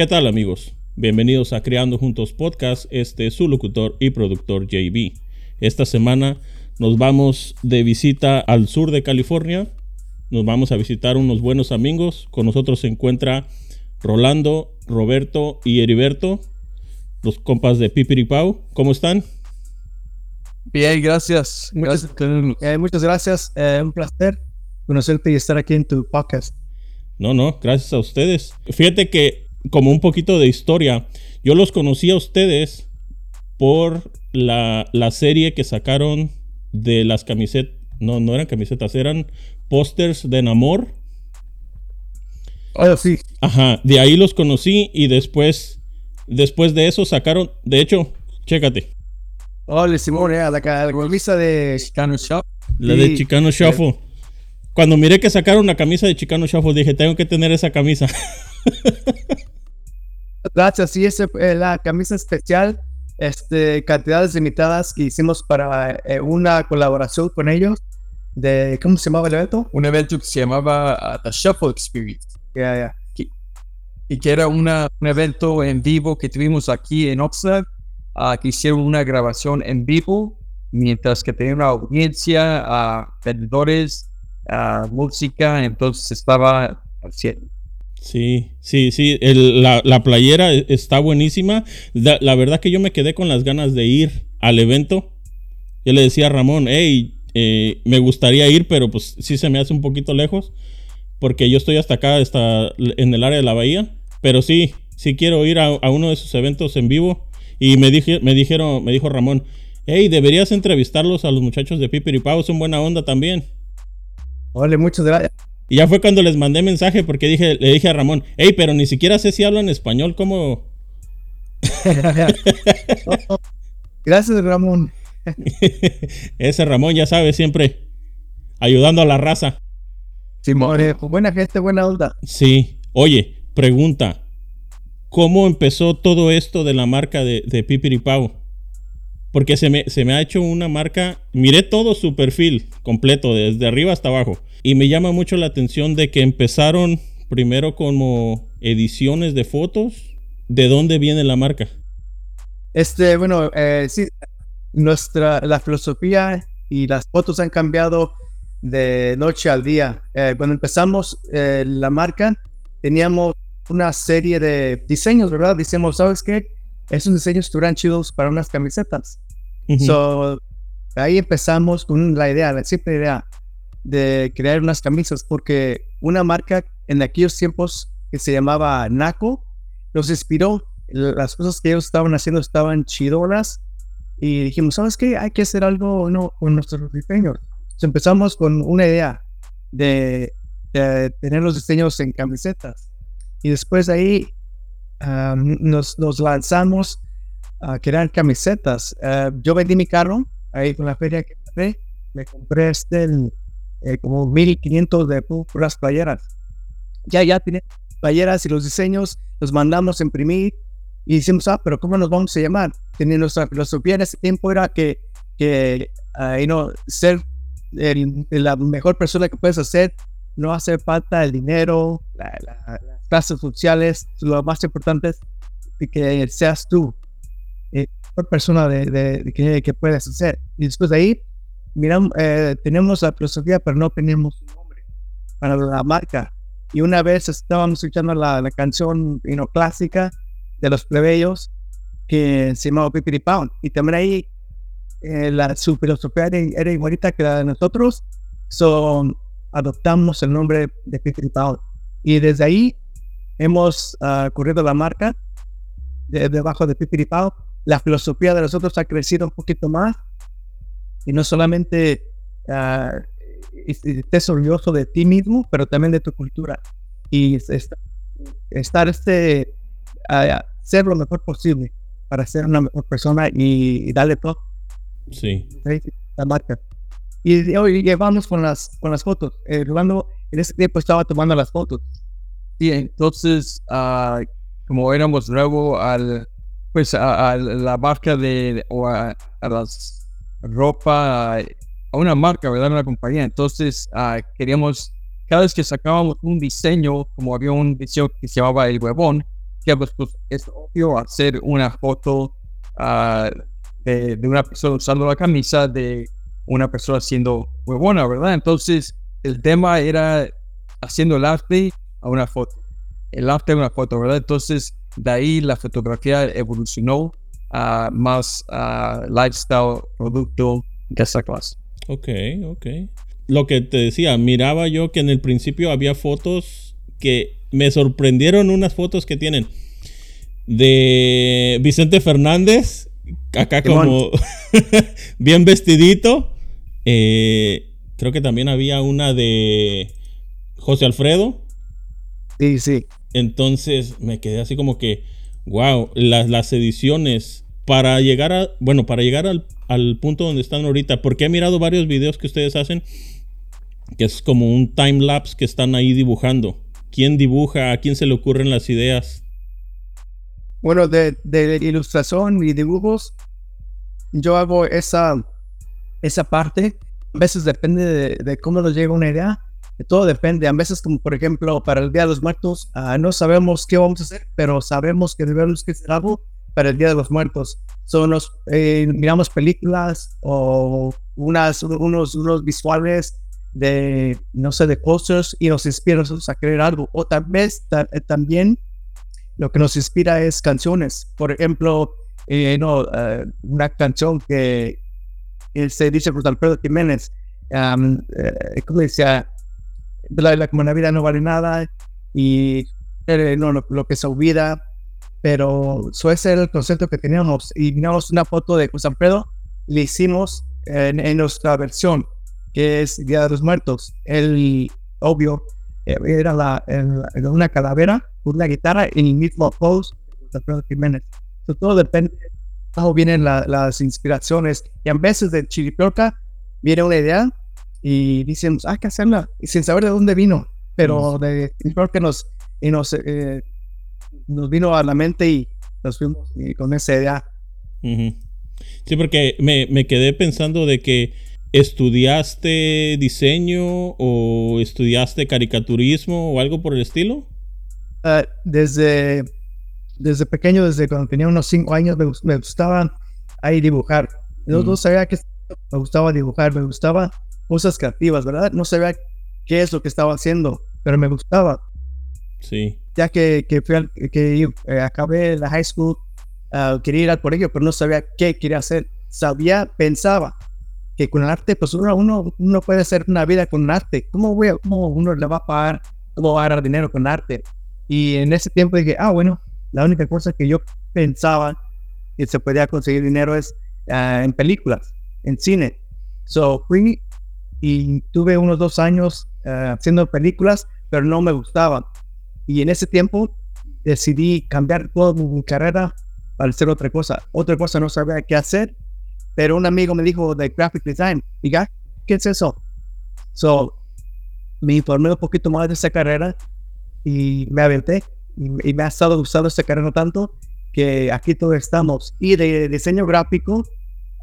¿Qué tal amigos? Bienvenidos a Creando Juntos Podcast, este es su locutor y productor JB. Esta semana nos vamos de visita al sur de California, nos vamos a visitar unos buenos amigos, con nosotros se encuentra Rolando, Roberto y Heriberto, los compas de Pipiripau. ¿Cómo están? Bien, gracias. Muchas gracias, eh, muchas gracias. Eh, un placer conocerte y estar aquí en tu podcast. No, no, gracias a ustedes. Fíjate que como un poquito de historia, yo los conocí a ustedes por la, la serie que sacaron de las camisetas. No, no eran camisetas, eran pósters de enamor. Oh, sí. Ajá, de ahí los conocí y después, después de eso sacaron, de hecho, chécate. Hola, Simón, eh, la, camisa de Chicano Shop. La de Chicano Shuffle. Cuando miré que sacaron la camisa de Chicano Shuffle, dije, tengo que tener esa camisa. Gracias, sí, esa fue la camisa especial, este, cantidades limitadas que hicimos para eh, una colaboración con ellos. De, ¿Cómo se llamaba el evento? Un evento que se llamaba uh, The Shuffle Experience. Ya, ya. Y que era una, un evento en vivo que tuvimos aquí en Oxnard. uh, que hicieron una grabación en vivo. Mientras que tenía una audiencia, uh, vendedores, uh, música. Entonces estaba al cielo. Sí, sí, sí. la, la playera e- está buenísima. La, verdad que yo me quedé con las ganas de ir al evento. Yo le decía a Ramón, hey, eh, me gustaría ir, pero pues sí se me hace un poquito lejos. Porque yo estoy hasta acá, hasta en el área de la bahía. Pero sí, sí quiero ir a, a uno de sus eventos en vivo. Y me, dije, me dijeron, me dijo Ramón, hey, deberías entrevistarlos a los muchachos de Pipiripao, son buena onda también. Hola, muchas gracias. Y ya fue cuando les mandé mensaje porque dije, le dije a Ramón, hey, pero ni siquiera sé si hablan español, ¿cómo? Gracias, Ramón. Ese Ramón ya sabe, siempre ayudando a la raza. Simón, pues, buena gente, buena onda. Sí. Oye, pregunta. ¿Cómo empezó todo esto de la marca de, de Pipiripao? Porque se me, se me ha hecho una marca. Miré todo su perfil completo, desde arriba hasta abajo. Y me llama mucho la atención de que empezaron primero como ediciones de fotos. ¿De dónde viene la marca? Este, bueno, eh, sí, nuestra, la filosofía y las fotos han cambiado de noche al día. Eh, cuando empezamos eh, la marca, teníamos una serie de diseños, ¿verdad? Decíamos, ¿sabes qué? Esos diseños estuvieran chidos para unas camisetas. Ujú. So, ahí empezamos con la idea, la simple idea de crear unas camisas, porque una marca en aquellos tiempos que se llamaba Naco nos inspiró. Las cosas que ellos estaban haciendo estaban chidonas y dijimos, ¿sabes qué? Hay que hacer algo ¿no? con nuestros diseños. Empezamos con una idea de, tener los diseños en camisetas y después de ahí ah, nos, lanzamos a crear camisetas. Ah, yo vendí mi carro ahí con la feria que. Me compré este, eh, como 1500 de pu- puras playeras. Ya, ya tenía playeras y los diseños los mandamos a imprimir y decimos, ah, pero ¿cómo nos vamos a llamar? Tenía nuestra filosofía en ese tiempo era que, que ah, you know, ser el- la mejor persona que puedes hacer, no hace falta el dinero, la- la- las clases sociales, lo más importante es que seas tú eh, mejor persona de, de- de que, que puedes hacer. Y después de ahí, miramos, eh, tenemos la filosofía, pero no tenemos un nombre para la marca. Y una vez estábamos escuchando la, la canción you know, clásica de los plebeyos que se llamaba Pipiri Pound. Y también ahí eh, la, su filosofía era, era igualita que la de nosotros. So, adoptamos el nombre de Pipiri Pound. Y desde ahí hemos ah, corrido la marca de, debajo de Pipiri Pound. La filosofía de nosotros ha crecido un poquito más. Y no solamente es- estés orgulloso de ti mismo, pero también de tu cultura. Y es- es- estar este, a ser lo mejor posible para ser una mejor persona y, y darle todo Sí. ¿sí? la marca. Y hoy llevamos con las, con las fotos. Eh, Rolando en ese tiempo estaba tomando las fotos. Y entonces, ah, como éramos nuevo al, pues a, a la marca de, o a, a las ropa, a una marca, ¿verdad? Una compañía. Entonces, ah, queríamos, cada vez que sacábamos un diseño, como había un diseño que se llamaba el huevón, que pues, es obvio hacer una foto ah, de, de, una persona usando la camisa de una persona siendo buena, ¿verdad? Entonces, el tema era haciendo el arte a una foto. El arte a una foto, ¿verdad? Entonces, de ahí la fotografía evolucionó a más lifestyle, producto de esa clase. Ok, ok. Lo que te decía, miraba yo que en el principio había fotos que me sorprendieron unas fotos que tienen de Vicente Fernández, acá como bien vestidito. Eh, creo que también había una de José Alfredo. Sí, sí. Entonces me quedé así como que, wow, las, las ediciones para llegar a, bueno, para llegar al, al punto donde están ahorita, porque he mirado varios videos que ustedes hacen, que es como un time lapse que están ahí dibujando. ¿Quién dibuja? ¿A quién se le ocurren las ideas? Bueno, de, de ilustración y dibujos, yo hago esa, esa parte. A veces depende de, de cómo nos llega una idea. Todo depende. A veces, como por ejemplo, para el Día de los Muertos, uh, no sabemos qué vamos a hacer, pero sabemos que debemos que hacer algo para el Día de los Muertos. Son los, eh, miramos películas o unas, unos, unos visuales de, no sé, de posters y nos inspira a crear algo. O tal vez eh, también lo que nos inspira es canciones. Por ejemplo, eh, no, uh, una canción que se dice por Alfredo Jiménez, um, uh, ¿cómo decía? La, la, como la vida no vale nada y no, lo, lo que se olvida pero eso ese era el concepto que teníamos y miramos una foto de José Alfredo, le hicimos en, en, nuestra versión, que es Día de los Muertos. El obvio eh, era la, el, una calavera, una guitarra en el mismo pose de José Alfredo Jiménez. Todo depende de cómo vienen la, las inspiraciones. Y a veces de Chiripiorca viene una idea y decimos, hay que hacerla, y sin saber de dónde vino, pero mm. de Chiripiorca nos, y nos eh, nos vino a la mente y nos fuimos con esa idea. Sí, porque me, me, quedé pensando de que estudiaste diseño o estudiaste caricaturismo o algo por el estilo. Uh, desde, desde pequeño, desde cuando tenía unos cinco años, me, me gustaba ahí dibujar. No, no sabía que me gustaba dibujar, me gustaba cosas creativas, ¿verdad? No sabía qué es lo que estaba haciendo, pero me gustaba. Sí ya que, que, fui al, que eh, acabé la high school, uh, quería ir al colegio, pero no sabía qué quería hacer. Sabía, pensaba que con el arte, pues uno, uno, uno puede hacer una vida con arte. ¿Cómo, voy a, ¿Cómo uno le va a pagar, cómo va a ganar dinero con arte? Y en ese tiempo dije, ah, bueno, la única cosa que yo pensaba que se podía conseguir dinero es uh, en películas, en cine. So fui y tuve unos dos años uh, haciendo películas, pero no me gustaban. Y en ese tiempo decidí cambiar toda mi carrera para hacer otra cosa. Otra cosa no sabía qué hacer, pero un amigo me dijo de graphic design. Diga, ¿qué es eso? So, me informé un poquito más de esa carrera y me aventé. Y, me ha estado gustando esta carrera tanto que aquí todos estamos. Y de diseño gráfico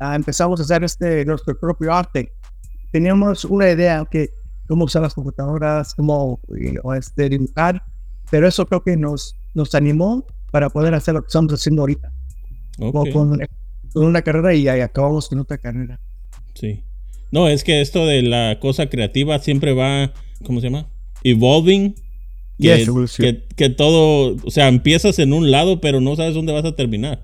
uh, empezamos a hacer este, nuestro propio arte. Teníamos una idea que cómo usar las computadoras, cómo este, dibujar pero eso creo que nos, nos animó para poder hacer lo que estamos haciendo ahorita. Con, con, una carrera y ahí acabamos con otra carrera. Sí. No, es que esto de la cosa creativa siempre va, ¿cómo se llama? Evolving. Que, que, que, todo, o sea, empiezas en un lado, pero no sabes dónde vas a terminar.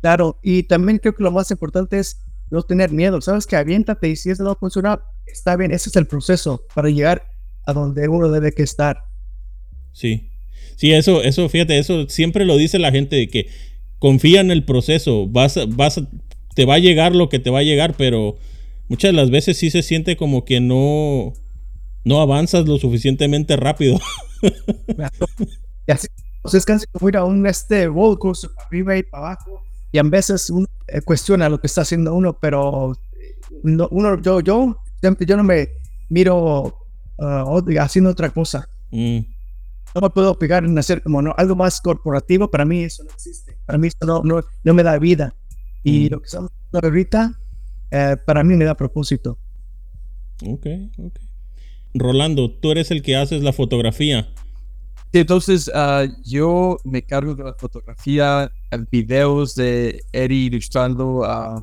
Claro, y también creo que lo más importante es no tener miedo. Sabes que aviéntate y si eso no funciona, está bien. Ese es el proceso para llegar a donde uno debe que estar. Sí. Sí, eso, eso, fíjate, eso siempre lo dice la gente de que confía en el proceso, vas, vas, te va a llegar lo que te va a llegar, pero muchas de las veces sí se siente como que no, no avanzas lo suficientemente rápido. y así, pues es casi como ir a un este roller coaster para arriba y para abajo, y a veces uno eh, cuestiona lo que está haciendo uno, pero no, uno, yo, yo, yo no me miro uh, haciendo otra cosa. Mm no me puedo pegar en hacer como no, algo más corporativo, para mí eso no existe, para mí eso no, no, no me da vida. Y mm. lo que estamos haciendo ahorita, eh, para mí me da propósito. Ok, ok. Rolando, tú eres el que haces la fotografía. Entonces, ah, yo me cargo de la fotografía, videos de Eddie ilustrando. ah,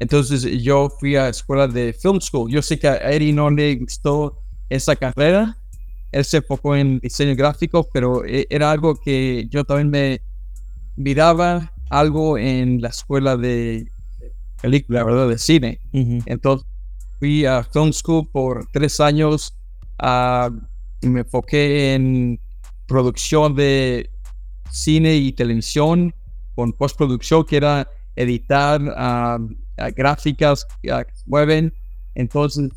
entonces, yo fui a escuela de Film School. Yo sé que a Eddie no le gustó esa carrera. Él se enfocó en diseño gráfico, pero e- era algo que yo también me miraba algo en la escuela de película, ¿verdad? De cine. Entonces fui a Film School por tres años ah, y me enfoqué en producción de cine y televisión con postproducción, que era editar ah, ah, gráficas que se mueven. Entonces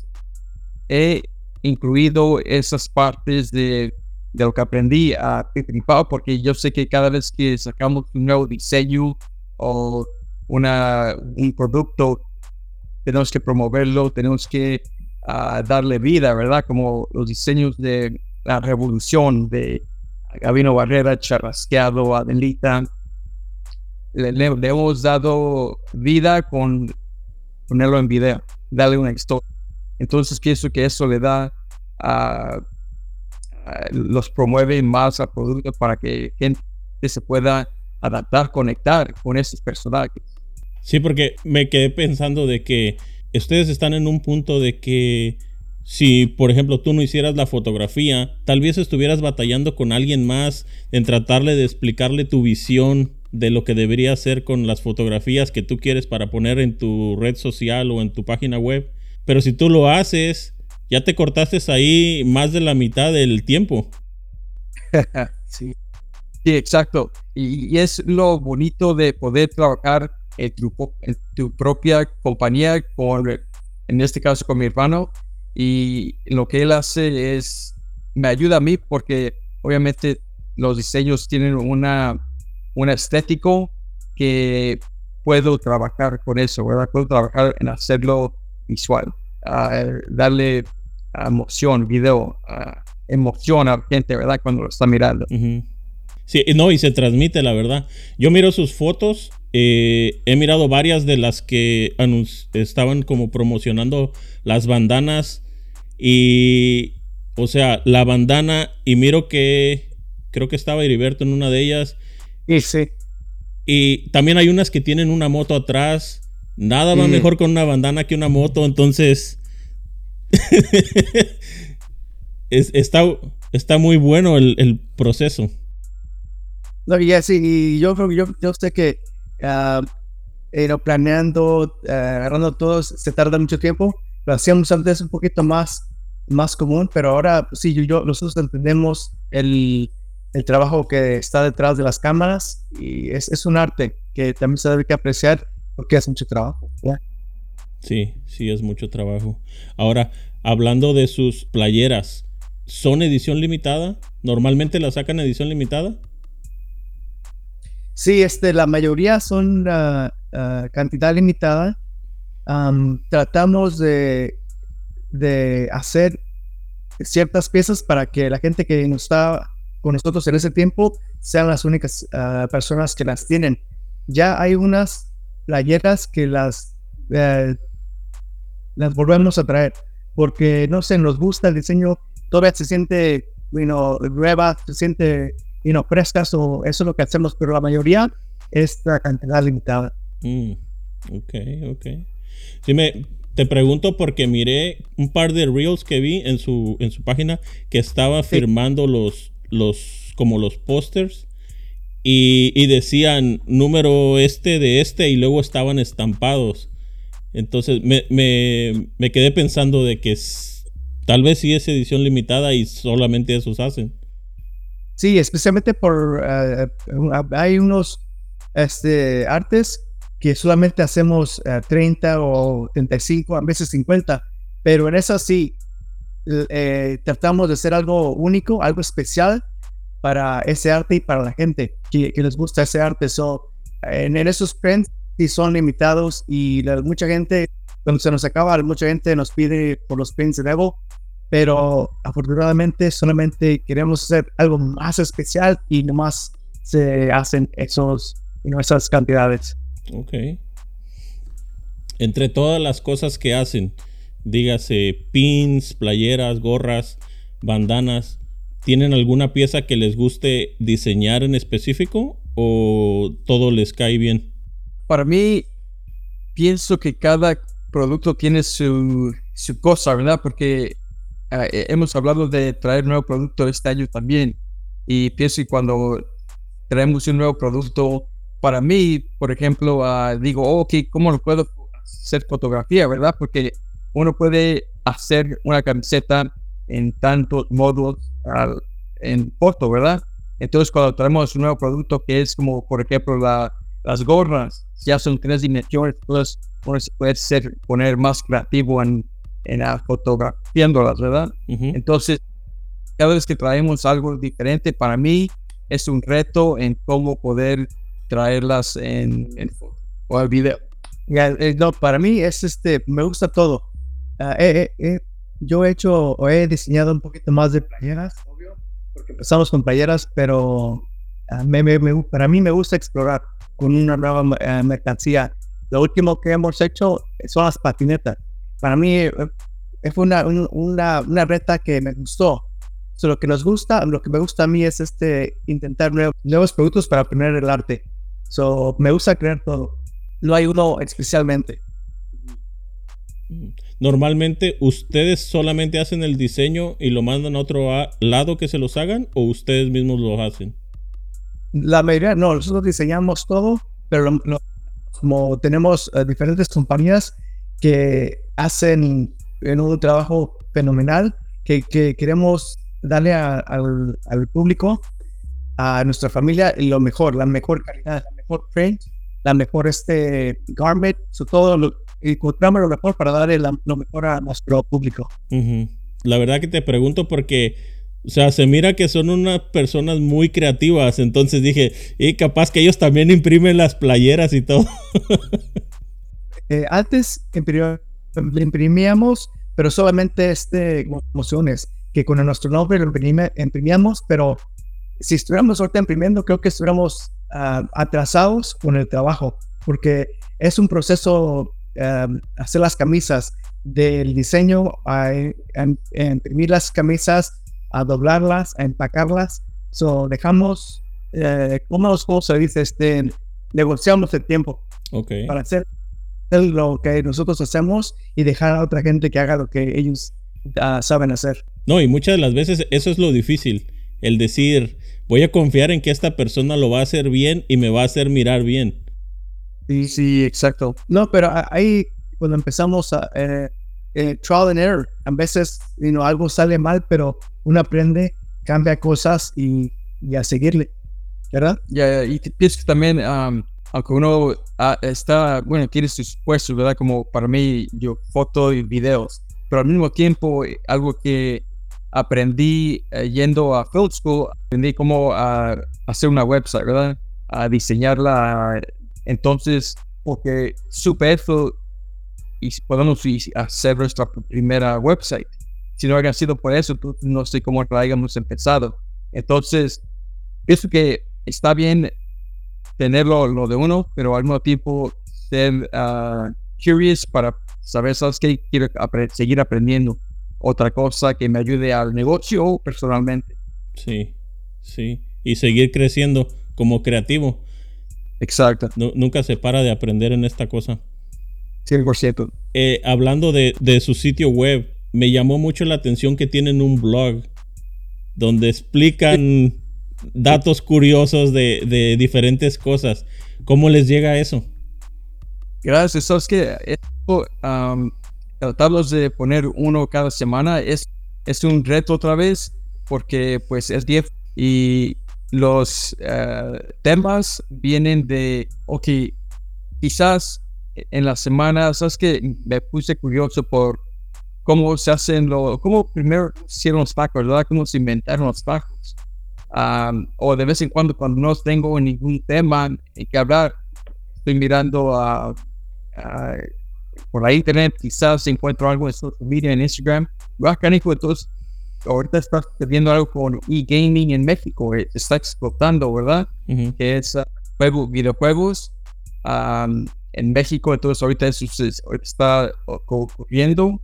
he incluido esas partes de, de lo que aprendí a principal porque yo sé que cada vez que sacamos un nuevo diseño o una, un producto tenemos que promoverlo, tenemos que darle vida, ¿verdad? Como los diseños de la revolución de Gabino Barrera, Charrasqueado, Adelita. Le, le- hemos dado vida con ponerlo en video, darle una historia. Entonces pienso que eso le da, ah, ah, los promueve más al producto para que gente se pueda adaptar, conectar con esos personajes. Sí, porque me quedé pensando de que ustedes están en un punto de que si, por ejemplo, tú no hicieras la fotografía, tal vez estuvieras batallando con alguien más en tratarle de explicarle tu visión de lo que debería hacer con las fotografías que tú quieres para poner en tu red social o en tu página web. Pero si tú lo haces, ya te cortaste ahí más de la mitad del tiempo. sí. Sí, exacto. Y, es lo bonito de poder trabajar en tu, en tu propia compañía, con, en este caso con mi hermano. Y lo que él hace es, me ayuda a mí porque obviamente los diseños tienen una, un estético que puedo trabajar con eso, ¿verdad? Puedo trabajar en hacerlo visual, darle emoción, video, ah, emoción a la gente, ¿verdad? Cuando lo está mirando. Sí, no, y se transmite, la verdad. Yo miro sus fotos. Eh, he mirado varias de las que estaban como promocionando las bandanas. Y, o sea, la bandana. Y miro que creo que estaba Heriberto en una de ellas. Y sí, Y también hay unas que tienen una moto atrás. Nada va Mm. mejor con una bandana que una moto. Entonces. es- está, está muy bueno el, el proceso. No, y así, y yo creo yo, yo sé que ah, eh, planeando, ah, agarrando todo, se tarda mucho tiempo. Lo hacíamos antes un poquito más, más común, pero ahora pues, sí, yo, yo- nosotros entendemos el, el trabajo que está detrás de las cámaras y es, es un arte que también se debe que apreciar porque es mucho trabajo. Sí, sí, es mucho trabajo. Ahora, hablando de sus playeras, ¿son edición limitada? ¿Normalmente las sacan edición limitada? Sí, este, la mayoría son ah, ah, cantidad limitada. Am, tratamos de, de hacer ciertas piezas para que la gente que nos está con nosotros en ese tiempo sean las únicas ah, personas que las tienen. Ya hay unas playeras que las, eh, las volvemos a traer porque no sé, nos gusta el diseño, todavía se siente, know, nueva, se siente, you know, frescas o eso es lo que hacemos, pero la mayoría es la cantidad limitada. Mm, ok, ok. Sí, me, te pregunto porque miré un par de reels que vi en su, en su página que estaba Sí. firmando los, los, como los pósters y, y decían número este de este y luego estaban estampados. Entonces me, me, me quedé pensando de que tal vez sí es edición limitada y solamente esos hacen. Sí, especialmente por, eh, hay unos este, artes que solamente hacemos eh, 30 o 35, a veces 50, pero en esas sí eh, tratamos de hacer algo único, algo especial para ese arte y para la gente que, les gusta ese arte. So, en, esos prints sí son limitados y mucha gente, cuando se nos acaba, mucha gente nos pide por los prints de nuevo, pero afortunadamente solamente queremos hacer algo más especial y nomás se hacen esos, esas cantidades. Ok. Entre todas las cosas que hacen, dígase pins, playeras, gorras, bandanas, ¿Tienen alguna pieza que les guste diseñar en específico o todo les cae bien? Para mí, pienso que cada producto tiene su, su cosa, ¿verdad? Porque eh, hemos hablado de traer nuevo producto este año también. Y pienso que cuando traemos un nuevo producto, para mí, por ejemplo, ah, digo, ok, ¿cómo lo puedo hacer fotografía, verdad? Porque uno puede hacer una camiseta en tantos modos en foto, ¿verdad? Entonces, cuando traemos un nuevo producto que es como, por ejemplo, la, las gorras, ya son tres dimensiones, entonces uno se puede ser, poner más creativo en, en la fotografiándolas, ¿verdad? Entonces, cada vez que traemos algo diferente, para mí es un reto en cómo poder traerlas en, en o el video. Eh, no, para mí es este, me gusta todo. Ah, yo he hecho o he diseñado un poquito más de playeras, obvio, porque empezamos con playeras, pero ah, para mí me gusta explorar con una nueva eh, mercancía. Lo último que hemos hecho son las patinetas. Para mí eh, fue una, una, una reta que me gustó. lo que nos gusta, lo que me gusta a mí es este intentar nuevos, productos para aprender el arte. So, me gusta crear todo. No hay uno especialmente. Normalmente, ¿ustedes solamente hacen el diseño y lo mandan a otro lado que se los hagan o ustedes mismos lo hacen? La mayoría, no, nosotros diseñamos todo, pero como tenemos eh, diferentes compañías que hacen en un trabajo fenomenal, que, queremos darle al, público, a nuestra familia, lo mejor, la mejor calidad, la mejor print, la mejor este garment, todo lo, encontramos lo mejor para darle lo mejor a nuestro público. La verdad que te pregunto porque, o sea, se mira que son unas personas muy creativas, entonces dije, y capaz que ellos también imprimen las playeras y todo. Eh, antes imprimíamos, pero solamente este, emociones, que con nuestro nombre lo imprimíamos, pero si estuviéramos ahorita imprimiendo, creo que estuviéramos ah, atrasados con el trabajo, porque es un proceso Em, hacer las camisas, del diseño a, imprimir las camisas, a doblarlas, a empacarlas. So, dejamos, eh, como se dice, este, negociamos el tiempo okay. para hacer lo que nosotros hacemos y dejar a otra gente que haga lo que ellos ah, saben hacer. No, y muchas de las veces eso es lo difícil, el decir, voy a confiar en que esta persona lo va a hacer bien y me va a hacer mirar bien. Sí, sí, exacto. No, pero ahí cuando empezamos a eh, eh, trial and error, a veces you algo sale mal, pero uno aprende, cambia cosas y, a seguirle, ¿verdad? Ya, y pienso que también, aunque uno ah, está, bueno, tiene sus puestos, ¿verdad? Como para mí, yo foto y videos, pero al mismo tiempo, algo que aprendí eh, yendo a Field School, aprendí cómo ah, hacer una website, ¿verdad? A diseñarla entonces, porque supe eso y podemos hacer nuestra primera website. Si no hubiera sido por eso, no sé cómo la hayamos empezado. Entonces, pienso que está bien tenerlo lo de uno, pero al mismo tiempo ser uh, curious para saber, ¿sabes qué? Quiero seguir aprendiendo otra cosa que me ayude al negocio personalmente. Sí, sí. Y seguir creciendo como creativo. Exacto. nunca se para de aprender en esta cosa. 100%. Eh, hablando de, su sitio web, me llamó mucho la atención que tienen un blog donde explican datos curiosos de, diferentes cosas. ¿Cómo les llega eso? Gracias. Sabes que um, tratamos de poner uno cada semana es, es un reto otra vez porque pues es 10 y los eh, temas vienen de, ok, quizás en la semana, sabes que me puse curioso por cómo se hacen los, cómo primero hicieron los pacos, ¿verdad? Cómo se inventaron los pacos. O de vez en cuando, cuando no tengo ningún tema en que hablar, estoy mirando a, por la internet, quizás encuentro algo en social media, en Instagram. Entonces, ahorita está viendo algo con e-gaming en México, eh, está explotando, ¿verdad? Que es uh, videojuegos en México, entonces ahorita eso está ocurriendo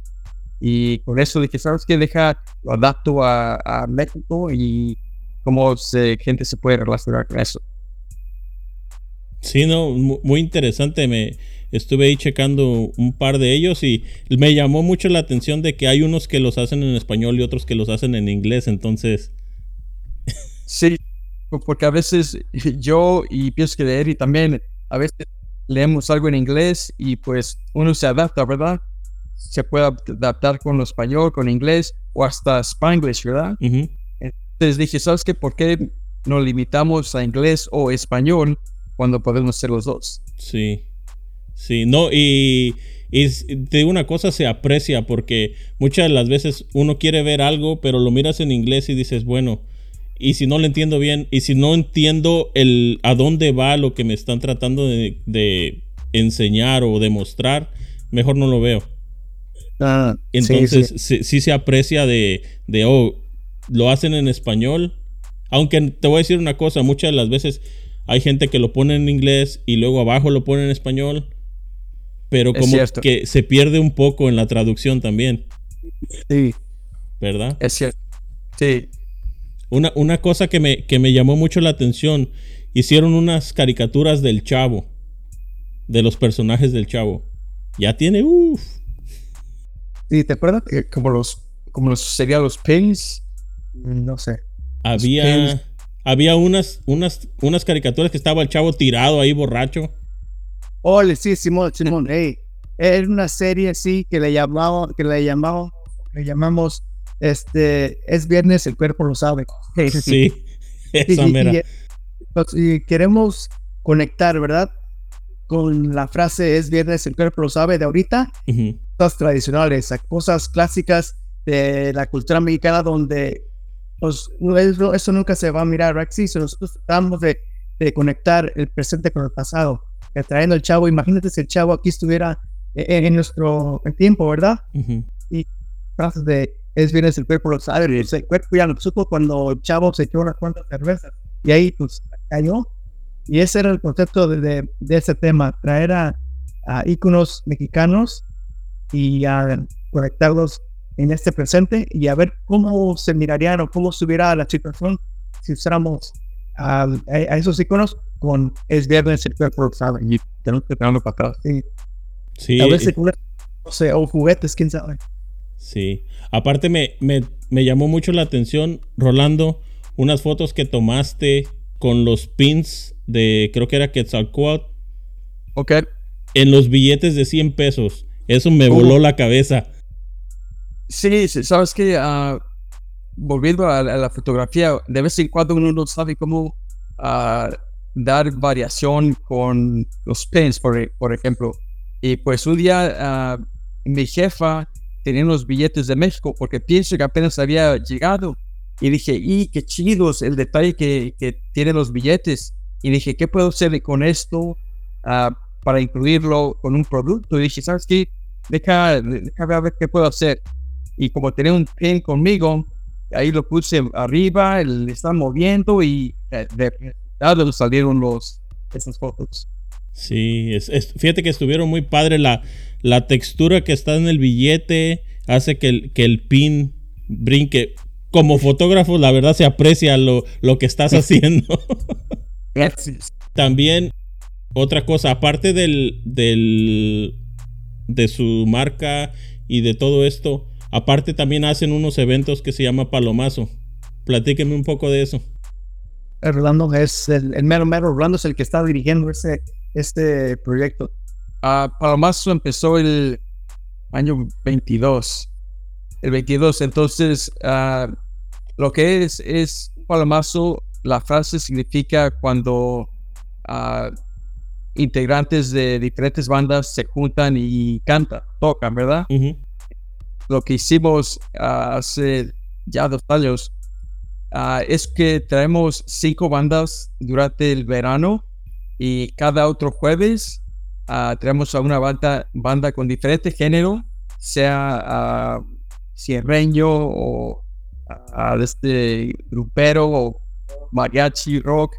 Y con eso dije, ¿sabes qué? Deja, lo adapto a, a México y cómo se, gente se puede relacionar con eso. Sí, no, muy interesante. Me estuve ahí checando un par de ellos y me llamó mucho la atención de que hay unos que los hacen en español y otros que los hacen en inglés. Entonces, sí, porque a veces yo y pienso que Eri también, a veces leemos algo en inglés y pues uno se adapta, ¿verdad? Se puede adaptar con lo español, con inglés o hasta spanglish, ¿verdad? Entonces dije, ¿sabes qué? ¿Por qué nos limitamos a inglés o español? cuando podemos ser los dos. Sí, sí, no, y, y, te digo una cosa, se aprecia porque muchas de las veces uno quiere ver algo, pero lo miras en inglés y dices, bueno, y si no lo entiendo bien, y si no entiendo el a dónde va lo que me están tratando de, enseñar o demostrar, mejor no lo veo. Ah, Entonces sí, se aprecia de, de, oh, lo hacen en español. Aunque te voy a decir una cosa, muchas de las veces hay gente que lo pone en inglés y luego abajo lo pone en español. Pero como que se pierde un poco en la traducción también. Sí. ¿Verdad? Es cierto. Sí. Una, una cosa que me, que me llamó mucho la atención. Hicieron unas caricaturas del chavo. De los personajes del chavo. Ya tiene, uff. Sí, ¿te acuerdas? Como los, como los serían los pins. No sé. Había había unas, unas, unas caricaturas que estaba el chavo tirado ahí borracho. Ole, sí, Simón, Simón, hey. Era una serie así que le llamamos, que le llamamos, le llamamos, este, es viernes, el cuerpo lo sabe. Sí, esa mera. Pues, y, queremos conectar, ¿verdad? Con la frase es viernes, el cuerpo lo sabe de ahorita, cosas tradicionales, cosas clásicas de la cultura mexicana donde pues eso, eso nunca se va a mirar. Sí, si nosotros tratamos de, de, conectar el presente con el pasado, trayendo el chavo, imagínate si el chavo aquí estuviera en, en nuestro tiempo, ¿verdad? Y frases de es bien es el cuerpo lo sabe, el cuerpo ya lo supo cuando el chavo se echó unas cuantas cervezas y ahí pues cayó. Y ese era el concepto de, de, ese tema, traer a, a íconos mexicanos y a conectarlos en este presente y a ver cómo se mirarían o cómo subiera la situación si usáramos a, esos iconos con es viernes el cuerpo y tenemos que tenerlo para atrás. Sí. sí. A veces, no sé, o juguetes, quién sabe. Sí. Aparte me, me, me llamó mucho la atención, Rolando, unas fotos que tomaste con los pins de, creo que era Quetzalcoatl. Ok. En los billetes de 100 pesos. Eso me voló la cabeza. Sí, sabes que uh, volviendo a, la fotografía, de vez en cuando uno no sabe cómo uh, dar variación con los pins, por, por ejemplo. Y pues un día uh, mi jefa tenía los billetes de México porque pienso que apenas había llegado. Y dije, y qué chidos el detalle que, que tienen los billetes. Y dije, ¿qué puedo hacer con esto para incluirlo con un producto? Y dije, ¿sabes qué? Deja, deja ver qué puedo hacer y como tenía un pin conmigo, ahí lo puse arriba, le están moviendo y eh, de resultado salieron los, esas fotos. Sí, es, fíjate que estuvieron muy padre la, la textura que está en el billete, hace que el, que el pin brinque. Como fotógrafo, la verdad se aprecia lo, lo que estás haciendo. Gracias. También, otra cosa, aparte del, del, de su marca y de todo esto, Aparte también hacen unos eventos que se llama Palomazo. Platíqueme un poco de eso. Rolando es el, mero mero, Rolando es el que está dirigiendo ese, este proyecto. Uh, Palomazo empezó el año 22. El 22, entonces uh, lo que es es Palomazo, la frase significa cuando uh, integrantes de diferentes bandas se juntan y cantan, tocan, ¿verdad? Lo que hicimos ah, hace ya dos años ah, es que traemos cinco bandas durante el verano y cada otro jueves uh, traemos a una banda, banda con diferente género, sea cierreño o este grupero o mariachi rock.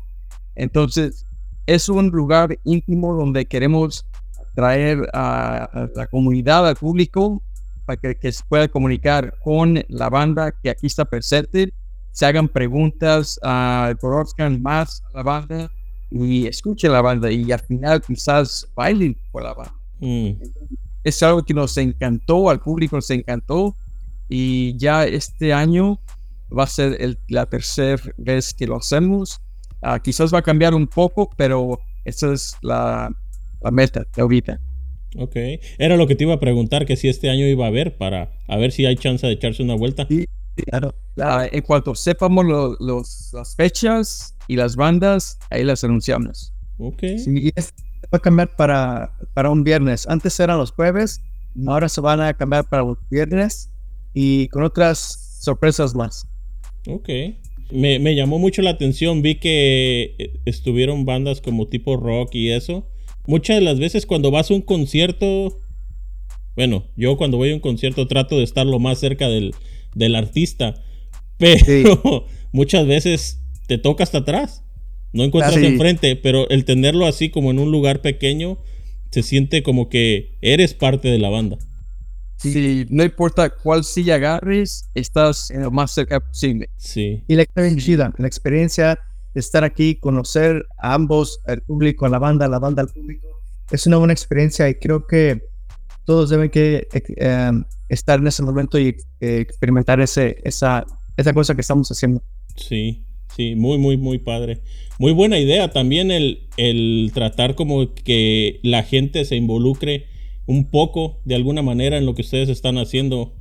Entonces es un lugar íntimo donde queremos traer a la comunidad, al público, para que, que se pueda comunicar con la banda que aquí está presente, se hagan preguntas, uh, conozcan más a la banda y escuchen la banda y al final quizás bailen por la banda. Mm. Es algo que nos encantó, al público nos encantó y ya este año va a ser el- la tercera vez que lo hacemos. Ah, quizás va a cambiar un poco, pero esa es la, la meta de ahorita. Ok. Era lo que te iba a preguntar, que si este año iba a haber, para a ver si hay chance de echarse una vuelta. Sí. Claro. Ah, en cuanto sepamos lo- los, las fechas y las bandas, ahí las anunciamos. Ok. Sí, y este va a cambiar para, para un viernes. Antes eran los jueves, ahora se van a cambiar para los viernes y con otras sorpresas más. Ok. Me, me llamó mucho la atención, vi que eh, estuvieron bandas como tipo rock y eso. Muchas de las veces cuando vas a un concierto, bueno, yo cuando voy a un concierto trato de estar lo más cerca del, del artista, pero muchas veces te toca hasta atrás. No encuentras Sí. enfrente, pero el tenerlo así como en un lugar pequeño, se siente como que eres parte de la banda. Si no importa cuál silla agarres, estás en lo más cerca posible. Sí. Y la experiencia la experiencia estar aquí, conocer a ambos, al público, a la banda, la banda al público, es una buena experiencia y creo que todos deben que eh, eh, estar en ese momento y eh, experimentar ese, esa, esa cosa que estamos haciendo. Sí, sí, muy, muy, muy padre. Muy buena idea también el, el tratar como que la gente se involucre un poco de alguna manera en lo que ustedes están haciendo.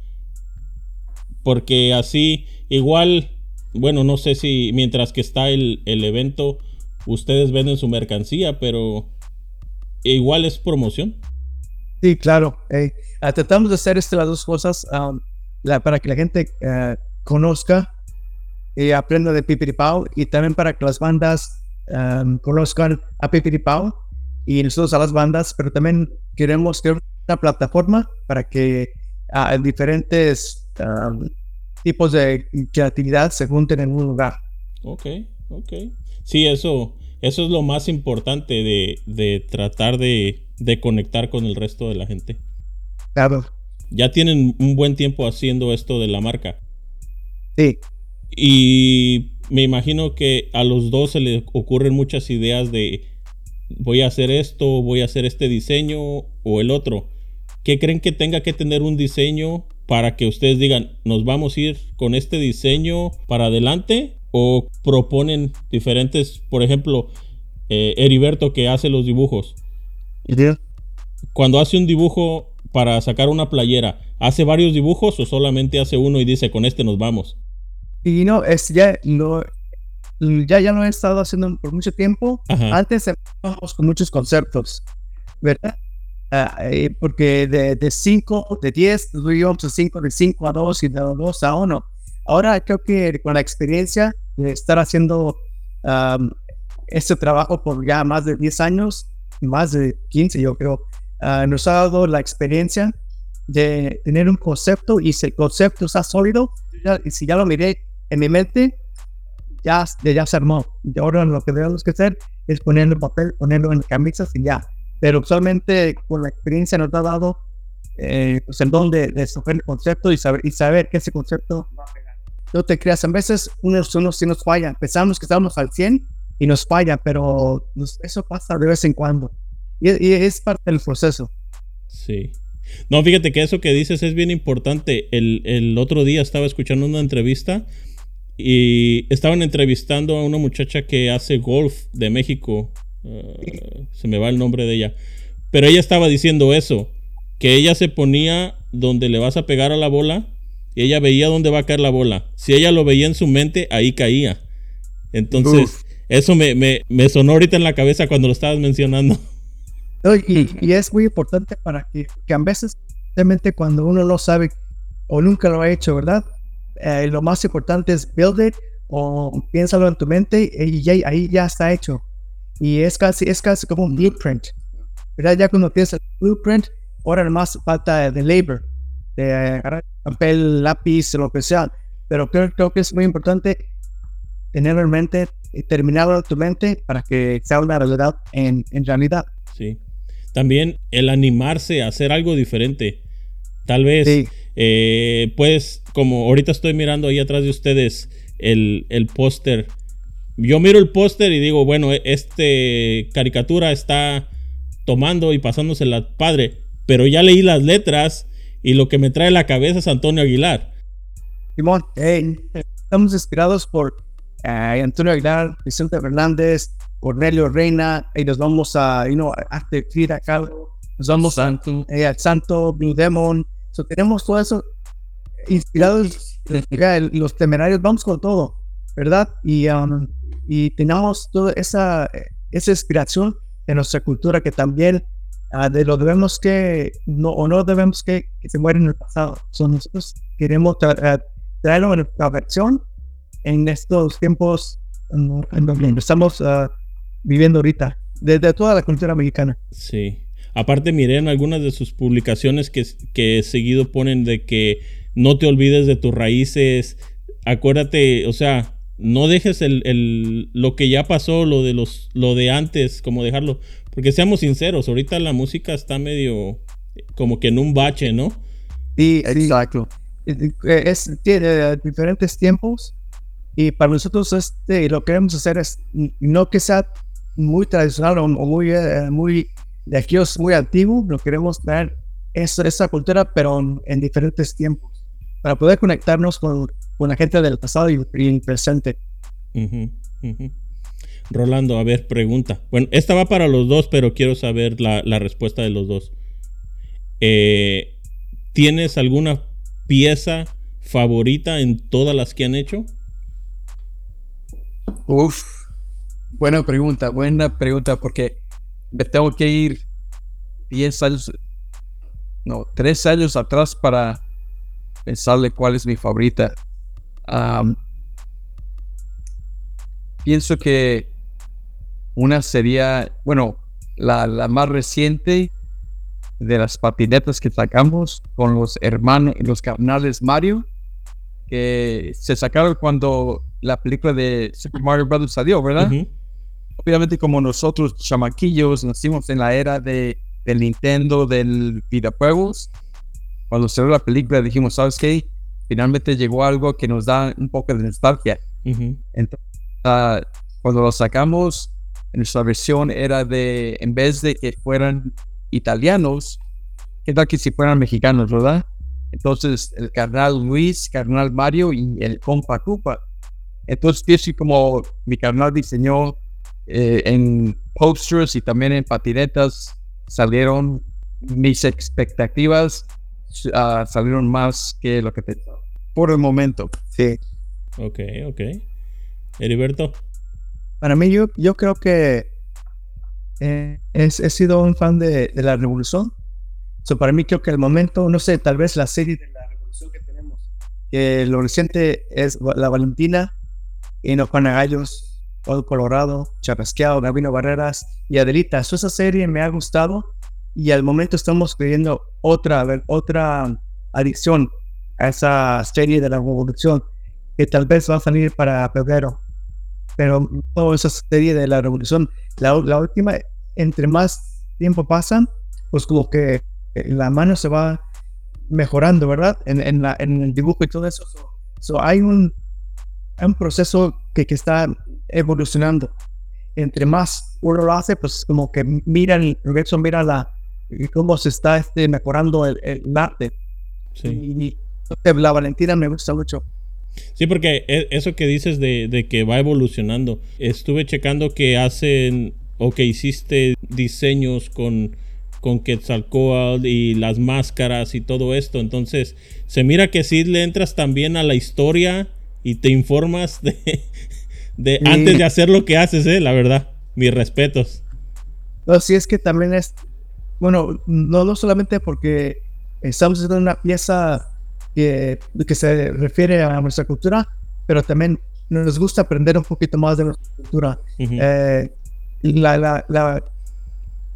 Porque así, igual, bueno, no sé si mientras que está el, el evento, ustedes venden su mercancía, pero igual es promoción. Sí, claro. eh, tratamos de hacer las dos cosas um, para que la gente eh, conozca y aprenda de Pipiripao y también para que las bandas um, conozcan a Pipiripao y nosotros a las bandas, pero también queremos crear una plataforma para que ah, diferentes um, tipos de creatividad se junten en un lugar. Ok, ok. Sí, eso, eso es lo más importante de, de tratar de, de conectar con el resto de la gente. Claro. Ya tienen un buen tiempo haciendo esto de la marca. Sí, Y me imagino que a los dos se les ocurren muchas ideas de voy a hacer esto, voy a hacer este diseño o el otro. ¿Qué creen que tenga que tener un diseño para que ustedes digan, nos vamos a ir con este diseño para adelante? ¿O proponen diferentes, por ejemplo, eh, Heriberto que hace los dibujos? Cuando hace un dibujo para sacar una playera, ¿hace varios dibujos o solamente hace uno y dice, con este nos vamos? Y no, es ya lo, ya, ya lo he estado haciendo por mucho tiempo. Ajá. Antes empezamos con muchos conceptos, ¿verdad? Eh, porque de, de 5, de 10, nos íbamos a 5, de 5 a 2 y de 2 a 1. Ahora creo que con la experiencia de estar haciendo am, este trabajo por ya más de 10 años, más de 15 yo creo, ah, nos ha dado la experiencia de tener un concepto y si el concepto está sólido, ya- y si ya lo miré en mi mente, ya, ya se armó. Y ahora lo que debemos que hacer es ponerlo en papel, ponerlo en camisas y ya. Pero usualmente con la experiencia nos ha dado eh, pues el don de, de escoger el concepto y saber, y saber que ese concepto va. No te creas, a veces unos, unos sí nos falla. Pensamos que estamos al 100 y nos falla, pero eso pasa de vez en cuando. Y, y es parte del proceso. Sí. No, fíjate que eso que dices es bien importante. El, el otro día estaba escuchando una entrevista y estaban entrevistando a una muchacha que hace golf de México. Uh, se me va el nombre de ella. Pero ella estaba diciendo eso, que ella se ponía donde le vas a pegar a la bola y ella veía dónde va a caer la bola. Si ella lo veía en su mente, ahí caía. Entonces, Uf. eso me, me, me sonó ahorita en la cabeza cuando lo estabas mencionando. No, Y, y es muy importante para que, que a veces, realmente cuando uno no sabe o nunca lo ha hecho, ¿verdad? Eh, lo más importante es build it o piénsalo en tu mente y ya, ahí ya está hecho. Y es casi, es casi como un blueprint. ¿verdad? Ya cuando tienes el blueprint, ahora más falta de labor, de agarrar papel, lápiz, lo que sea. Pero creo, creo que es muy importante tenerlo en mente terminarlo en tu mente para que sea una realidad en, en realidad. Sí. También el animarse a hacer algo diferente. Tal vez, eh, pues, como ahorita estoy mirando ahí atrás de ustedes el, el póster. Yo miro el póster y digo, bueno, este caricatura está tomando y pasándosela padre, pero ya leí las letras y lo que me trae a la cabeza es Antonio Aguilar. Simón, estamos inspirados por eh, Antonio Aguilar, Vicente Fernández, Cornelio Reina, y nos vamos a, you know, Arte Kahlo, nos vamos Santo. a, eh, al Santo, Blue Demon, so, tenemos todo eso inspirados, los temerarios, vamos con todo, ¿verdad? Y, um, y tenemos toda esa, esa inspiración de nuestra cultura que también uh, de lo debemos que, no, o no debemos que, que se muera en el pasado. So, nosotros queremos tra traerlo en nuestra versión en estos tiempos en donde estamos uh, viviendo ahorita, desde toda la cultura mexicana. Sí. Aparte, miré en algunas de sus publicaciones que, que seguido ponen de que no te olvides de tus raíces. Acuérdate, o sea, no dejes el, el, lo que ya pasó, lo de los, lo de antes, como dejarlo. Porque seamos sinceros, ahorita la música está medio como que en un bache, ¿no? Sí, exacto. Es, tiene diferentes tiempos y para nosotros este, lo que queremos hacer es no que sea muy tradicional o, muy, eh, muy de aquí es muy antiguo, lo queremos traer esa, esa cultura, pero en, en, diferentes tiempos, para poder conectarnos con, con la gente del pasado y, y el presente. Uh -huh, uh -huh. Rolando, a ver, pregunta. Bueno, esta va para los dos, pero quiero saber la, la respuesta de los dos. Eh, ¿Tienes alguna pieza favorita en todas las que han hecho? Uf, buena pregunta, buena pregunta, porque me tengo que ir 10 años, no, 3 años atrás para pensarle cuál es mi favorita. Um, pienso que una sería, bueno, la, la, más reciente de las patinetas que sacamos con los hermanos, los carnales Mario, que se sacaron cuando la película de Super Mario Bros. salió, ¿verdad? Uh -huh. Obviamente como nosotros chamaquillos nacimos en la era de, del Nintendo, del videojuegos, cuando salió la película dijimos, ¿sabes qué? Finalmente llegó algo que nos da un poco de nostalgia. Uh -huh. Entonces, uh, cuando lo sacamos, nuestra versión era de, en vez de que fueran italianos, ¿qué tal que si fueran mexicanos, verdad? Entonces, el carnal Luis, carnal Mario y el compa Cupa. Entonces, pienso como mi carnal diseñó eh, en posters y también en patinetas, salieron mis expectativas, uh, salieron más que lo que pensaba. Por el momento, sí. Ok, ok. Heriberto. Para mí, yo, yo creo que eh, es, he sido un fan de, de la revolución. So, para mí creo que el momento, no sé, tal vez la serie de la revolución que tenemos, que lo reciente es la Valentina, y no Juana Gallos, todo Colorado, Chapasqueado, Gabino Barreras y Adelita. So, esa serie me ha gustado y al momento estamos creyendo otra, a ver, otra adición a esa serie de la revolución que tal vez va a salir para febrero. Pero toda esa serie de la revolución, la, la última, entre más tiempo pasa, pues como que la mano se va mejorando, ¿verdad? En, en, la, en el dibujo y todo eso. So, so hay, un, un proceso que, que está evolucionando. Entre más uno lo hace, pues como que mira el regreso, mira la, cómo se está este, mejorando el, el arte. Sí. Y, la Valentina me gusta mucho. Sí, porque eso que dices de, de, que va evolucionando, estuve checando que hacen o que hiciste diseños con, con Quetzalcoatl y las máscaras y todo esto, entonces se mira que sí le entras también a la historia y te informas de, de antes de hacer lo que haces, eh, la verdad, mis respetos. No, sí es que también es, bueno, no, no solamente porque estamos haciendo una pieza que, que, se refiere a nuestra cultura, pero también nos gusta aprender un poquito más de nuestra cultura. Uh -huh. eh, la, la, la,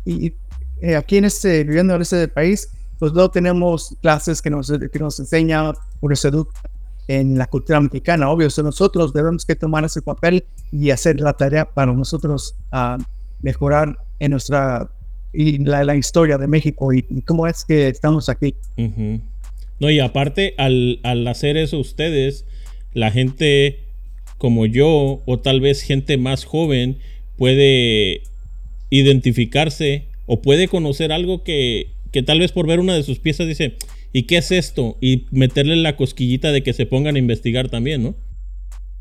y, eh, aquí en este, viviendo en este país, pues no tenemos clases que nos, que nos enseñan o nos educan en la cultura mexicana. Obvio, so nosotros debemos que tomar ese papel y hacer la tarea para nosotros uh, mejorar en nuestra y la, la, historia de México y, y, cómo es que estamos aquí. Uh -huh. No, y aparte, al, al hacer eso ustedes, la gente como yo, o tal vez gente más joven, puede identificarse o puede conocer algo que, que tal vez por ver una de sus piezas dice, ¿y qué es esto? Y meterle la cosquillita de que se pongan a investigar también, ¿no?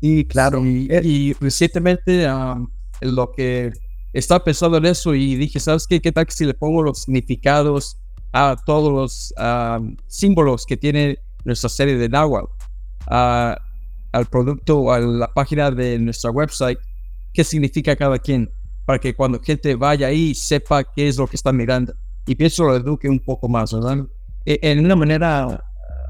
Y claro, y, y recientemente um, lo que estaba pensando en eso y dije, ¿sabes qué? ¿Qué tal que si le pongo los significados a todos los um, símbolos que tiene nuestra serie de Nahuatl? Uh, al producto, a la página de nuestra website, qué significa cada quien, para que cuando gente vaya ahí sepa qué es lo que está mirando. Y pienso lo eduque un poco más, ¿verdad? E, en una manera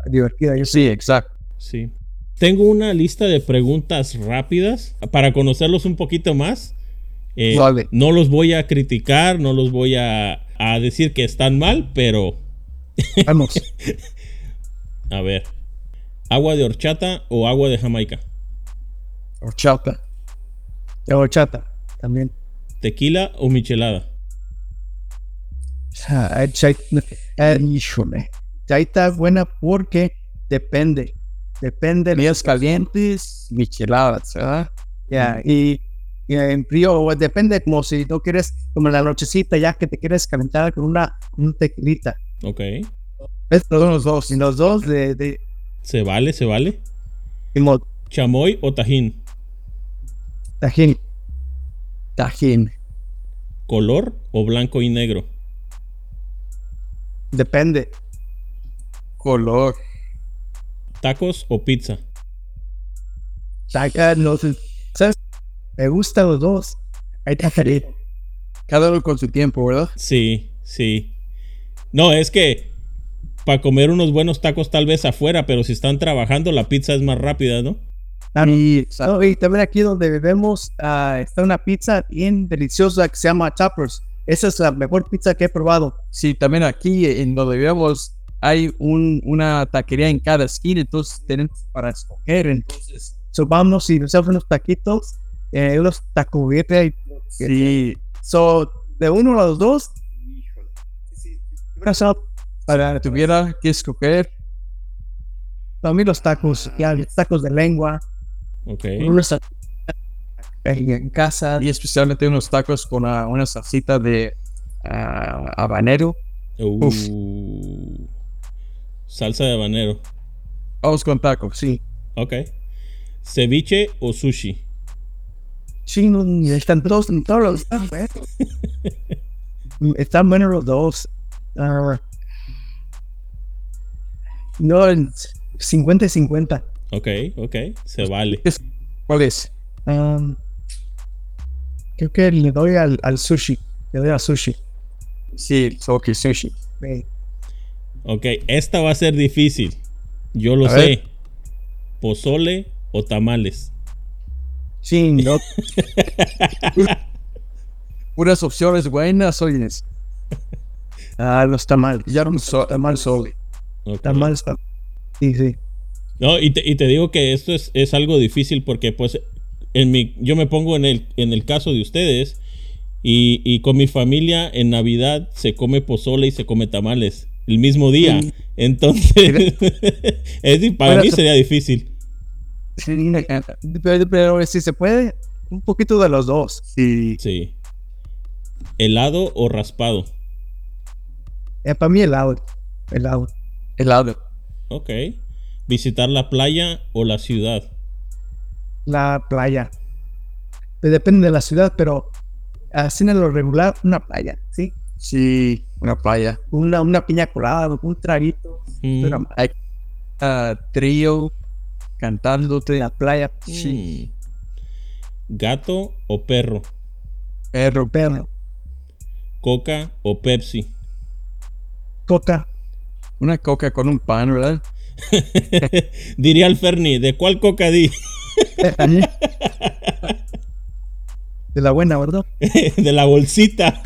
divertida. Yo sí, exacto. Sí. Tengo una lista de preguntas rápidas para conocerlos un poquito más. Eh. No los voy a criticar, no los voy a, a decir que están mal, pero Vamos. a ver. ¿Agua de horchata o agua de Jamaica? Horchata. De horchata también. ¿Tequila o michelada? Ah, eh, eh, híjole. Ahí está buena porque depende. Depende. Mías calientes, micheladas, ¿verdad? Ya, y en frío, o depende como si no quieres, como en la nochecita ya que te quieres calentar con una un tequilita. Ok. ¿Ves? Los los dos. Y los dos de, de, ¿Se vale? ¿Se vale? ¿Chamoy o tajín? tajín. Tajín. ¿Color o blanco y negro? Depende. Color. ¿Tacos o pizza? Saca los, ¿sabes? Me gustan los dos. Ahí está feliz. Cada uno con su tiempo, ¿verdad? Sí, sí. No, es que para comer unos buenos tacos tal vez afuera, pero si están trabajando la pizza es más rápida, ¿no? Ah, Y, no, y también aquí donde vivimos ah, está una pizza bien deliciosa que se llama Choppers. Esa es la mejor pizza que he probado. sí, también aquí en donde vivimos hay un, una taquería en cada esquina, entonces tenemos para escoger. Entonces, So, vamos y nos hacemos unos taquitos, eh, unos y sí, So, de uno a los dos. Para para tuviera que escoger, para mí los tacos, ya, los tacos de lengua, Ok. unos en en casa. y especialmente unos tacos con ah, una salsita de ah, habanero. Uh, salsa de habanero. Vamos con tacos, sí. Ok. ¿Ceviche o sushi? No, y están todos, todos los están buenos. Están buenos los dos. Ah, no, en 50 y 50. Ok, ok. Se vale. ¿Cuál es? Um, creo que le doy al, al sushi. Le doy al sushi. Sí, soki sushi. Eh, Ok, esta va a ser difícil. Yo lo A sé. ver. ¿Pozole o tamales? Sí, no. Unas opciones buenas, oyes. Ah, los tamales. Ya no so, mal soli. Ok. Tamales. tam- Sí, sí. No, y te, y te digo que esto es, es algo difícil porque pues en mi, yo me pongo en el, en el caso de ustedes y, y con mi familia en Navidad se come pozole y se come tamales el mismo día. Entonces, es, para mí se- sería difícil. Sí, Pero, pero si se puede, un poquito de los dos. Sí. Sí. ¿Helado o raspado? Eh, para mí helado. Helado. Helado. Ok. ¿Visitar la playa o la ciudad? La playa. Pues depende de la ciudad, pero así en lo regular, una playa, ¿sí? Sí, una playa. Una, una piña colada, un traguito. Mm, Una ah, trío cantándote. la playa. mm. ¿Gato o perro? Perro. Perro. ¿Coca o Pepsi? Coca. Una coca con un pan, ¿verdad? Diría el Ferni, ¿de cuál coca di? De la buena, ¿verdad? de la bolsita.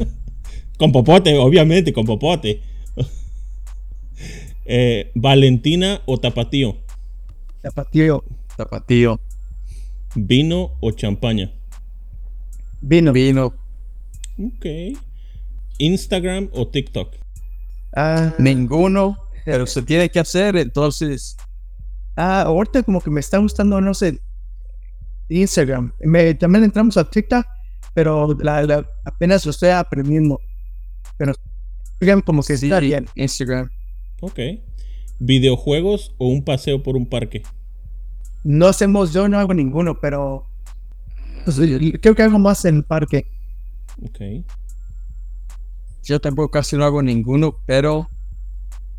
Con popote, obviamente, con popote. Eh, ¿Valentina o tapatío? Zapatillo. Tapatío. ¿Vino o champaña? Vino. Vino. Ok. ¿Instagram o TikTok? Ah, Ninguno. pero se tiene que hacer, entonces. Ah, ahorita como que me está gustando, no sé, Instagram. Me, también entramos a TikTok, pero la, la- apenas lo estoy aprendiendo. Pero Instagram como que Sí, está bien. Instagram. Ok. ¿Videojuegos o un paseo por un parque? No hacemos, yo no hago ninguno, pero pues, creo que hago más en el parque. Ok. Yo tampoco casi no hago ninguno, pero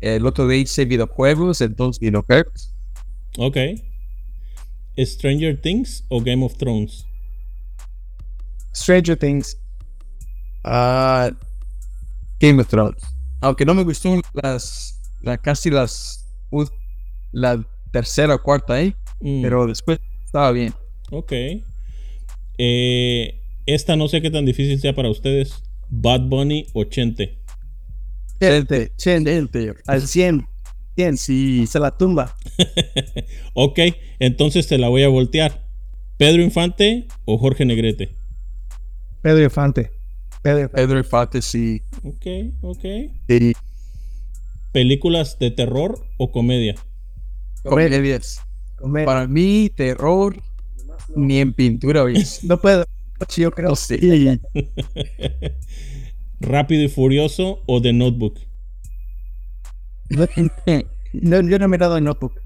el otro día hice videojuegos, entonces videojuegos. Ok. ¿Stranger Things o Game of Thrones? Stranger Things. Ah, Game of Thrones. Aunque no me gustó las, la, casi las, la tercera o cuarta, ¿eh? Mm, Pero después estaba bien. Ok. Eh, esta no sé qué tan difícil sea para ustedes. Bad Bunny o Chente. Gente, Chen, gente. al 100. 100, Sí, se la tumba. ok, entonces te la voy a voltear. ¿Pedro Infante o Jorge Negrete? Pedro Infante. Pedro Infante. Pedro Infante, sí. Ok, ok. sí. Películas ¿Películas de terror o comedia? Comedias. Comer. Para mí, terror, ni en pintura. No puedo. Yo creo. Sé. ¿Rápido y Furioso o The Notebook? No, yo no he mirado en Notebook.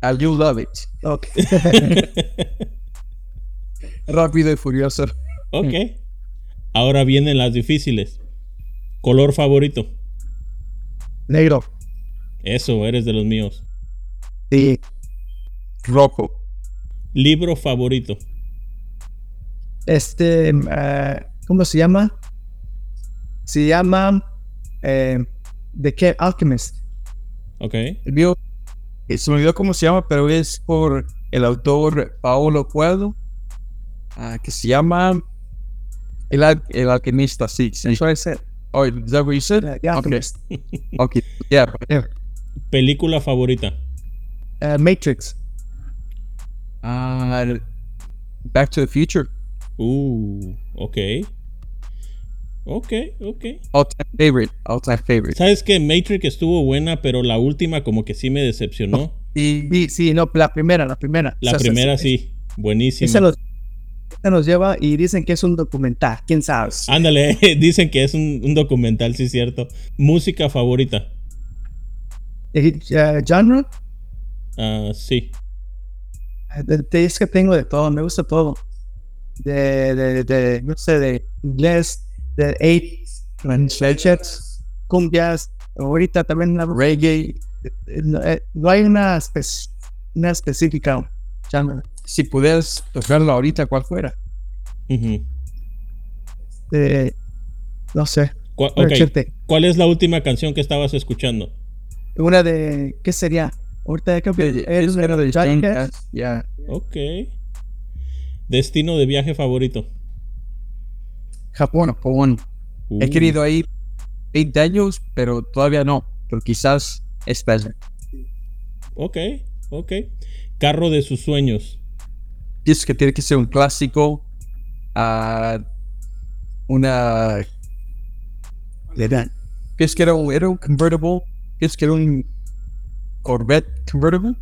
And you love it. Ok. Rápido y furioso. Ok. Ahora vienen las difíciles. ¿Color favorito? Negro. Eso, eres de los míos. Sí. Rojo. ¿Libro favorito? Este. eh, ¿Cómo se llama? Se llama. eh, The Alchemist. Ok. El mío, eh, se me olvidó cómo se llama, pero es por el autor Paolo Coelho, ah, que se llama El, Al- el Alquimista, sí. sí. Puede ser. Oh, is that what you said? The Okay. Alchemist. Okay, yeah. yeah. ¿Película favorita? Eh, Matrix. Ah, Back to the Future. Uh, ok. Ok, ok. All time favorite. All time favorite. ¿Sabes que Matrix estuvo buena, pero la última como que sí me decepcionó? Y Sí, sí, no, la primera, la primera. La O sea, primera se- sí, buenísima. Esa nos, esa nos lleva y dicen que es un documental. ¿Quién sabe? Ándale, dicen que es un, un documental, sí es cierto. ¿Música favorita? Eh, genre, Ah, sí. eh, es que tengo de todo, me gusta todo. De, de, de no sé, de inglés, de 80s, cumbias, ahorita también la reggae. No, eh, no hay una, espe- una específica genre. Si pudieras tocarlo ahorita, ¿cuál fuera? Eh, no sé. ¿Cuál es la última canción que estabas escuchando? Una de, ¿qué sería? Ahorita creo que es Era de. Jackass, Yeah. Ok. ¿Destino de viaje favorito? Japón, Japón. He Uh, querido ir 20 años, pero todavía no. Pero quizás espera. Ok, ok. Carro de sus sueños. Pienso que tiene que ser un clásico. ah, una. Pienso que era un, era un convertible. Pienso que era un Corvette convertible.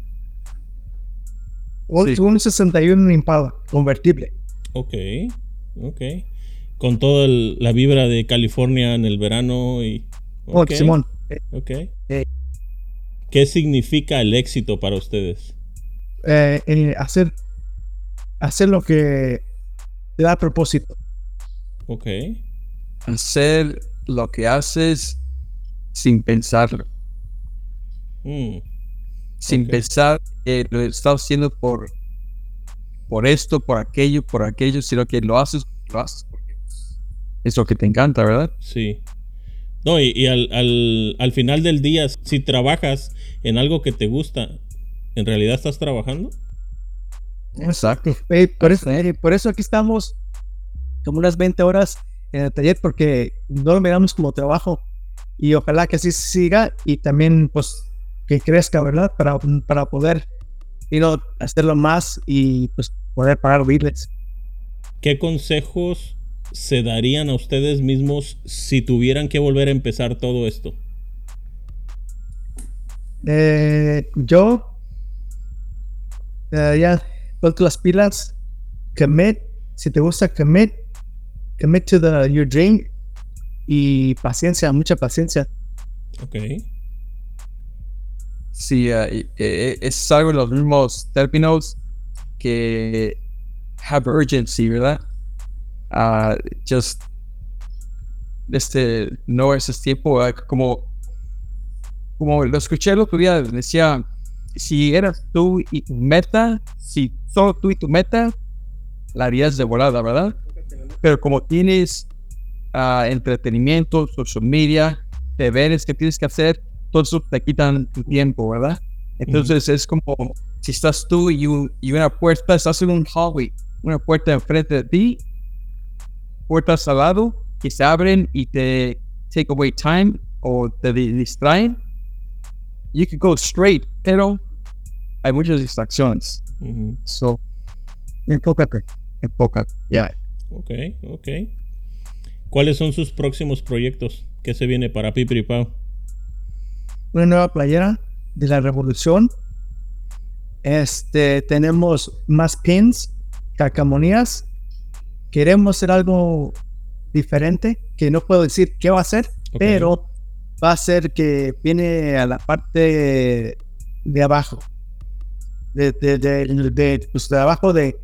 Un, Sí. un 61 Impala convertible. Ok, ok. Con toda el- la vibra de California en el verano y... Oh, ok, Simón. Ok. Eh. ¿Qué significa el éxito para ustedes? eh, eh, hacer, hacer lo que te da propósito. Ok. Hacer lo que haces sin pensarlo. Mm, sin pensar que lo estás haciendo por, por esto, por aquello, por aquello, sino que lo haces, lo haces porque es lo que te encanta, ¿verdad? sí. No, y, y al, al- al final del día, si trabajas en algo que te gusta, ¿en realidad estás trabajando? Exacto. Por, eso, por eso aquí estamos como unas 20 horas en el taller porque no lo miramos como trabajo y ojalá que así siga y también pues que crezca, ¿verdad? Para, para poder y no hacerlo más y pues poder pagar biles. ¿Qué consejos se darían a ustedes mismos si tuvieran que volver a empezar todo esto? Eh, yo eh, ya ponte las pilas, commit, si te gusta commit, commit to the, your dream y paciencia, mucha paciencia. Ok. Sí, uh, y- eh, es algo de los mismos términos que have urgency, ¿verdad? Ah, just este no es ese tiempo como como lo escuché el otro día decía si eras tú y tu meta si solo tú y tu meta la harías de volada verdad pero como tienes ah, entretenimiento social media deberes que tienes que hacer todo eso te quitan tu tiempo verdad entonces es como si estás tú y, y una puerta estás en un hallway una puerta enfrente de ti puertas al lado que se abren y te take away time o te di- distraen, you can go straight, pero hay muchas distracciones. Ujú. So, enfócate, enfócate. Ya. Ok, ok. ¿Cuáles son sus próximos proyectos? ¿Qué se viene para Pipiripao? Una nueva playera de la revolución. Este, tenemos más pins, calcamonías. Queremos hacer algo diferente, que no puedo decir qué va a ser, pero va a ser que viene a la parte de abajo. De, de, de, de, pues, de abajo de,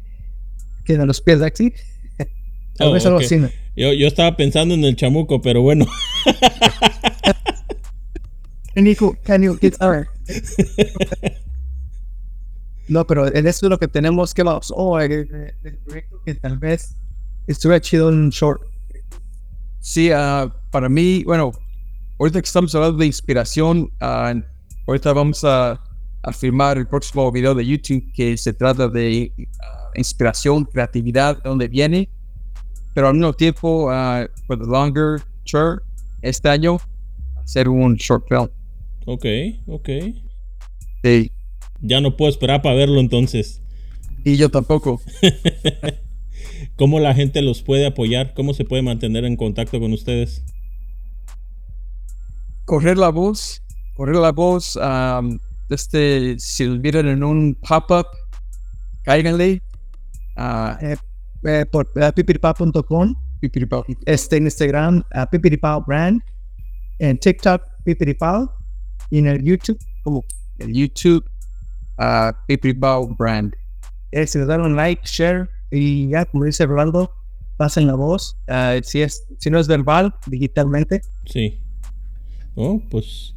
que de los pies de aquí. Tal Oh, vez algo así. ¿no? Yo, yo estaba pensando en el chamuco, pero bueno. Nico, can you get our- No, pero en eso es lo que tenemos que vamos. Oh, el, el- el proyecto que tal vez estuviera chido en un short. Sí, ah, para mí, bueno, ahorita que estamos hablando de inspiración, ah, ahorita vamos a, a filmar el próximo video de YouTube que se trata de ah, inspiración, creatividad, de dónde viene, pero al mismo tiempo, ah, for the longer term, este año, hacer un short film. Ok, ok. Sí. Ya no puedo esperar para verlo entonces. Y yo tampoco. ¿Cómo la gente los puede apoyar? ¿Cómo se puede mantener en contacto con ustedes? correr la voz, correr la voz, am, este, si los vieron en un pop-up, cáiganle. Eh, eh, por uh, pipiripao.com, pipiripao. este en Instagram, uh, pipiripao brand, en TikTok, pipiripao, y en el YouTube, como el YouTube, pipiripao brand. eh, si le dan un like, share, y ya, como dice Rolando, pasen la voz. Si, es, si no es verbal, digitalmente. Sí. Oh, pues.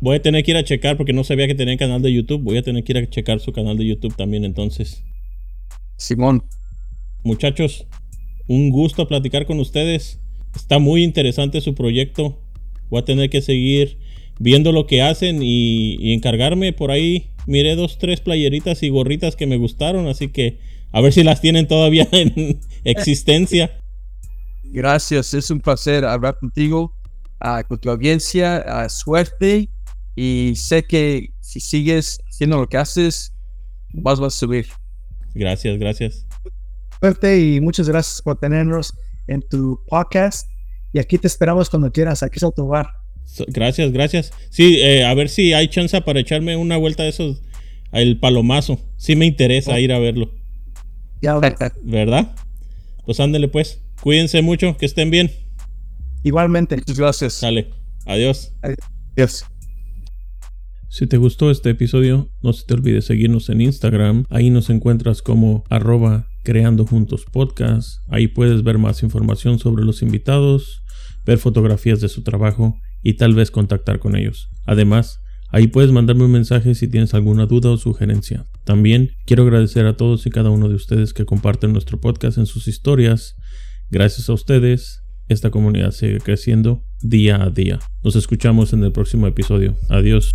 Voy a tener que ir a checar porque no sabía que tenía canal de YouTube. Voy a tener que ir a checar su canal de YouTube también entonces. Simón, Muchachos, un gusto platicar con ustedes. Está muy interesante su proyecto. Voy a tener que seguir viendo lo que hacen y, y encargarme por ahí. Miré dos, tres playeritas y gorritas que me gustaron, así que a ver si las tienen todavía en existencia. gracias, es un placer hablar contigo, ah, con tu audiencia, ah, suerte y sé que si sigues haciendo lo que haces, vas a subir. Gracias, gracias. Suerte y muchas gracias por tenernos en tu podcast. Y aquí te esperamos cuando quieras. Aquí es tu hogar. Gracias, gracias. Sí, eh, a ver si hay chance para echarme una vuelta de esos. El palomazo. Sí me interesa ir a verlo. Ya, ¿Verdad? Pues ándele pues. Cuídense mucho, que estén bien. Igualmente. Muchas gracias. Sale. Adiós. Adiós. Si te gustó este episodio, no se te olvide seguirnos en Instagram. Ahí nos encuentras como arroba creando juntos podcast. Ahí puedes ver más información sobre los invitados, ver fotografías de su trabajo y tal vez contactar con ellos. Además, ahí puedes mandarme un mensaje si tienes alguna duda o sugerencia. También quiero agradecer a todos y cada uno de ustedes que comparten nuestro podcast en sus historias. Gracias a ustedes, esta comunidad sigue creciendo día a día. Nos escuchamos en el próximo episodio. Adiós.